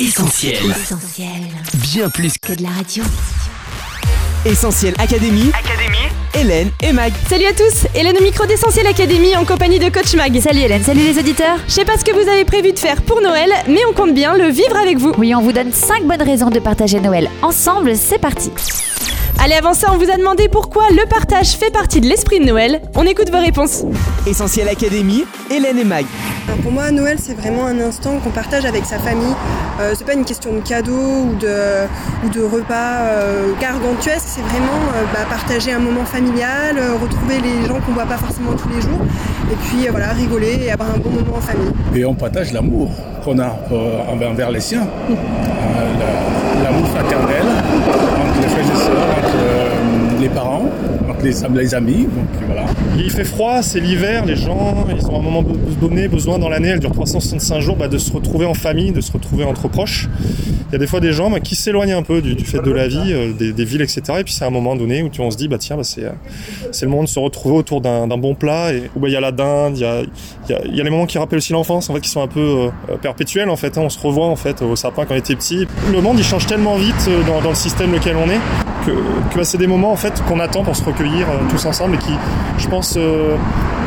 Essentiel. Essentiel. Bien plus Que de la radio. Essentiel Académie. Académie. Hélène et Mag. Salut à tous, Hélène au micro d'Essentiel Académie en compagnie de Coach Mag. Salut Hélène, salut les auditeurs. Je sais pas ce que vous avez prévu de faire pour Noël, mais on compte bien le vivre avec vous. Oui, on vous donne 5 bonnes raisons de partager Noël ensemble, c'est parti. Allez, avant ça, on vous a demandé pourquoi le partage fait partie de l'esprit de Noël. On écoute vos réponses. Essentiel Académie. Hélène et Mag. Alors pour moi, Noël, c'est vraiment un instant qu'on partage avec sa famille. Euh, c'est pas une question de cadeaux ou de, ou de repas euh, gargantuesques, c'est vraiment euh, bah, partager un moment familial, euh, retrouver les gens qu'on voit pas forcément tous les jours, et puis euh, voilà, rigoler et avoir un bon moment en famille. Et on partage l'amour qu'on a euh, envers, les siens. Euh, la- l'amour fraternel les frères et sœurs, euh, les parents, les, amis. Donc voilà. Il fait froid, c'est l'hiver, les gens, ils ont un moment donné besoin dans l'année, elle dure 365 jours, bah, de se retrouver en famille, de se retrouver entre proches. Il y a des fois des gens bah, qui s'éloignent un peu du, fait de la vie, euh, des, villes, etc. Et puis c'est un moment donné où tu, on se dit, bah tiens, bah, c'est, euh, c'est le moment de se retrouver autour d'un, bon plat, et où bah, il y a la dinde, il y a, y, les moments qui rappellent aussi l'enfance, en fait, qui sont un peu euh, perpétuels, en fait. hein. on se revoit en fait au sapin quand on était petit. Le monde, il change tellement vite dans, dans le système lequel on est que, que, bah, c'est des moments en fait qu'on attend pour se recueillir euh, tous ensemble et qui, je pense, euh,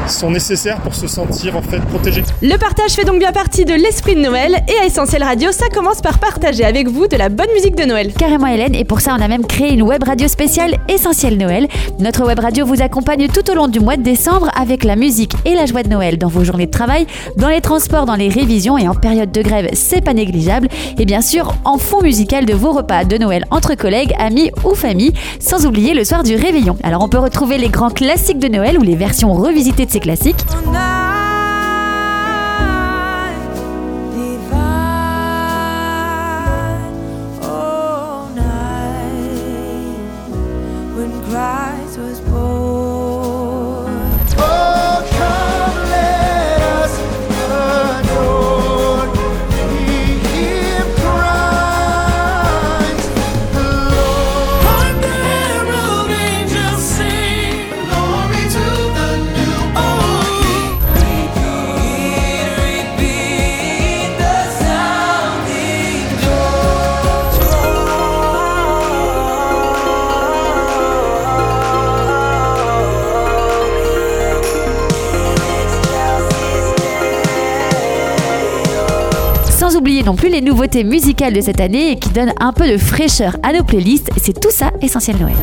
sont nécessaires pour se sentir en fait protégé. Le partage fait donc bien partie de l'esprit de Noël et à Essentiel Radio, ça commence par partager avec vous de la bonne musique de Noël. Carrément Hélène, et pour ça on a même créé une web radio spéciale Essentiel Noël. Notre web radio vous accompagne tout au long du mois de décembre avec la musique et la joie de Noël dans vos journées de travail, dans les transports, dans les révisions et en période de grève, c'est pas négligeable. Et bien sûr en fond musical de vos repas de Noël entre collègues, amis ou famille, sans oublier le soir du réveillon. Alors on peut retrouver les grands classiques de Noël ou les versions revisitées de ces classiques. Sans oublier non plus les nouveautés musicales de cette année et qui donnent un peu de fraîcheur à nos playlists. C'est tout ça Essentiel Noël.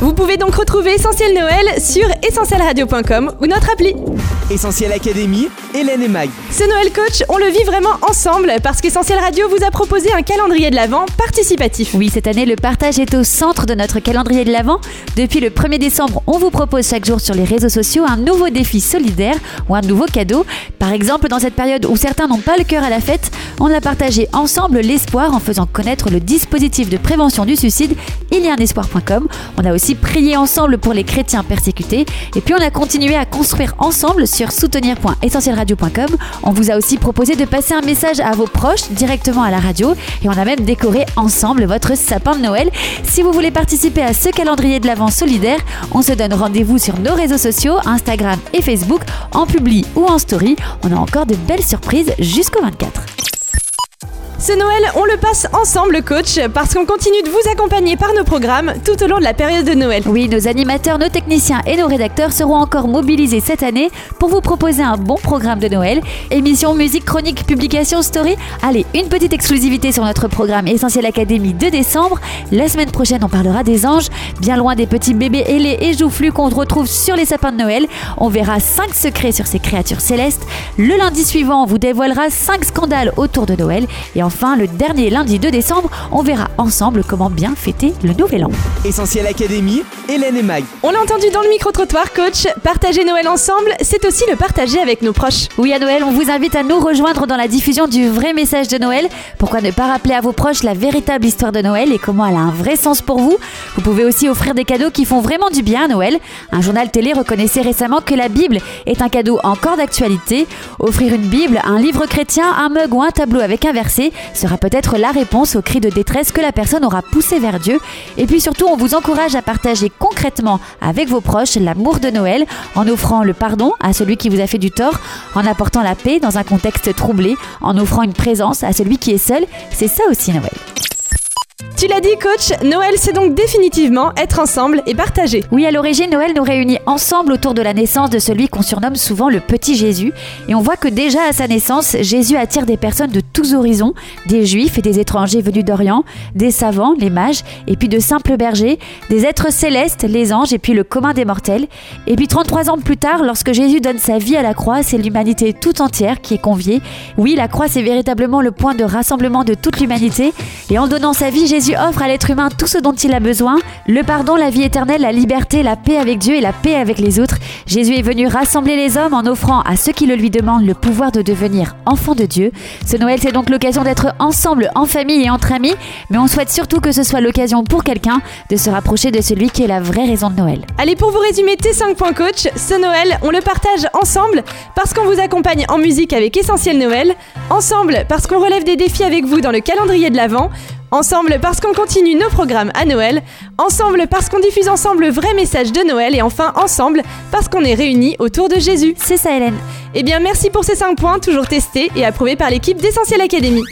Vous pouvez donc retrouver Essentiel Noël sur essentielradio.com ou notre appli. Essentiel Académie. Hélène et Mag. Ce Noël Coach, on le vit vraiment ensemble parce qu'Essentiel Radio vous a proposé un calendrier de l'Avent participatif. Oui, cette année, le partage est au centre de notre calendrier de l'Avent. Depuis le 1er décembre, on vous propose chaque jour sur les réseaux sociaux un nouveau défi solidaire ou un nouveau cadeau. Par exemple, dans cette période où certains n'ont pas le cœur à la fête, on a partagé ensemble l'espoir en faisant connaître le dispositif de prévention du suicide il y a un espoir.com. On a aussi prié ensemble pour les chrétiens persécutés. Et puis on a continué à construire ensemble sur soutenir.essentielradio.com. On vous a aussi proposé de passer un message à vos proches directement à la radio. Et on a même décoré ensemble votre sapin de Noël. Si vous voulez participer à ce calendrier de l'Avent solidaire, on se donne rendez-vous sur nos réseaux sociaux, Instagram et Facebook, en publi ou en story. On a encore de belles surprises jusqu'au 24. Ce Noël, on le passe ensemble, coach, parce qu'on continue de vous accompagner par nos programmes tout au long de la période de Noël. Oui, nos animateurs, nos techniciens et nos rédacteurs seront encore mobilisés cette année pour vous proposer un bon programme de Noël. Émission, musique, chronique, publication, story. Allez, une petite exclusivité sur notre programme Essentiel Académie de décembre. La semaine prochaine, on parlera des anges, bien loin des petits bébés ailés et joufflus qu'on retrouve sur les sapins de Noël. On verra 5 secrets sur ces créatures célestes. Le lundi suivant, on vous dévoilera 5 scandales autour de Noël. Enfin, le dernier lundi de décembre, on verra ensemble comment bien fêter le nouvel an. Essentiel Académie, Hélène et Mag. On l'a entendu dans le micro-trottoir, coach. Partager Noël ensemble, c'est aussi le partager avec nos proches. Oui, à Noël, on vous invite à nous rejoindre dans la diffusion du vrai message de Noël. Pourquoi ne pas rappeler à vos proches la véritable histoire de Noël et comment elle a un vrai sens pour vous? Vous pouvez aussi offrir des cadeaux qui font vraiment du bien à Noël. Un journal télé reconnaissait récemment que la Bible est un cadeau encore d'actualité. Offrir une Bible, un livre chrétien, un mug ou un tableau avec un verset sera peut-être la réponse au cri de détresse que la personne aura poussé vers Dieu. Et puis surtout, on vous encourage à partager concrètement avec vos proches l'amour de Noël en offrant le pardon à celui qui vous a fait du tort, en apportant la paix dans un contexte troublé, en offrant une présence à celui qui est seul. C'est ça aussi Noël. Tu l'as dit, coach, Noël, c'est donc définitivement être ensemble et partager. Oui, à l'origine, Noël nous réunit ensemble autour de la naissance de celui qu'on surnomme souvent le petit Jésus. Et on voit que déjà à sa naissance, Jésus attire des personnes de tous horizons, des juifs et des étrangers venus d'Orient, des savants, les mages, et puis de simples bergers, des êtres célestes, les anges, et puis le commun des mortels. Et puis 33 ans plus tard, lorsque Jésus donne sa vie à la croix, c'est l'humanité tout entière qui est conviée. Oui, la croix, c'est véritablement le point de rassemblement de toute l'humanité. Et en donnant sa vie, Jésus offre à l'être humain tout ce dont il a besoin, le pardon, la vie éternelle, la liberté, la paix avec Dieu et la paix avec les autres. Jésus est venu rassembler les hommes en offrant à ceux qui le lui demandent le pouvoir de devenir enfants de Dieu. Ce Noël, c'est donc l'occasion d'être ensemble, en famille et entre amis, mais on souhaite surtout que ce soit l'occasion pour quelqu'un de se rapprocher de celui qui est la vraie raison de Noël. Allez, pour vous résumer tes 5 points coach, ce Noël, on le partage ensemble parce qu'on vous accompagne en musique avec Essentiel Noël, ensemble parce qu'on relève des défis avec vous dans le calendrier de l'Avent, Ensemble parce qu'on continue nos programmes à Noël, ensemble parce qu'on diffuse ensemble le vrai message de Noël et enfin ensemble parce qu'on est réunis autour de Jésus. C'est ça Hélène. Eh bien merci pour ces 5 points toujours testés et approuvés par l'équipe d'Essentiel Academy.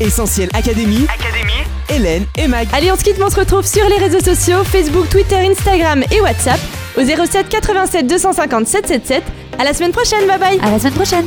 Essentiel Académie, Hélène et Mag. Allez on se quitte, mais on se retrouve sur les réseaux sociaux, Facebook, Twitter, Instagram et WhatsApp au 07 87 250 777. À la semaine prochaine, bye bye À la semaine prochaine.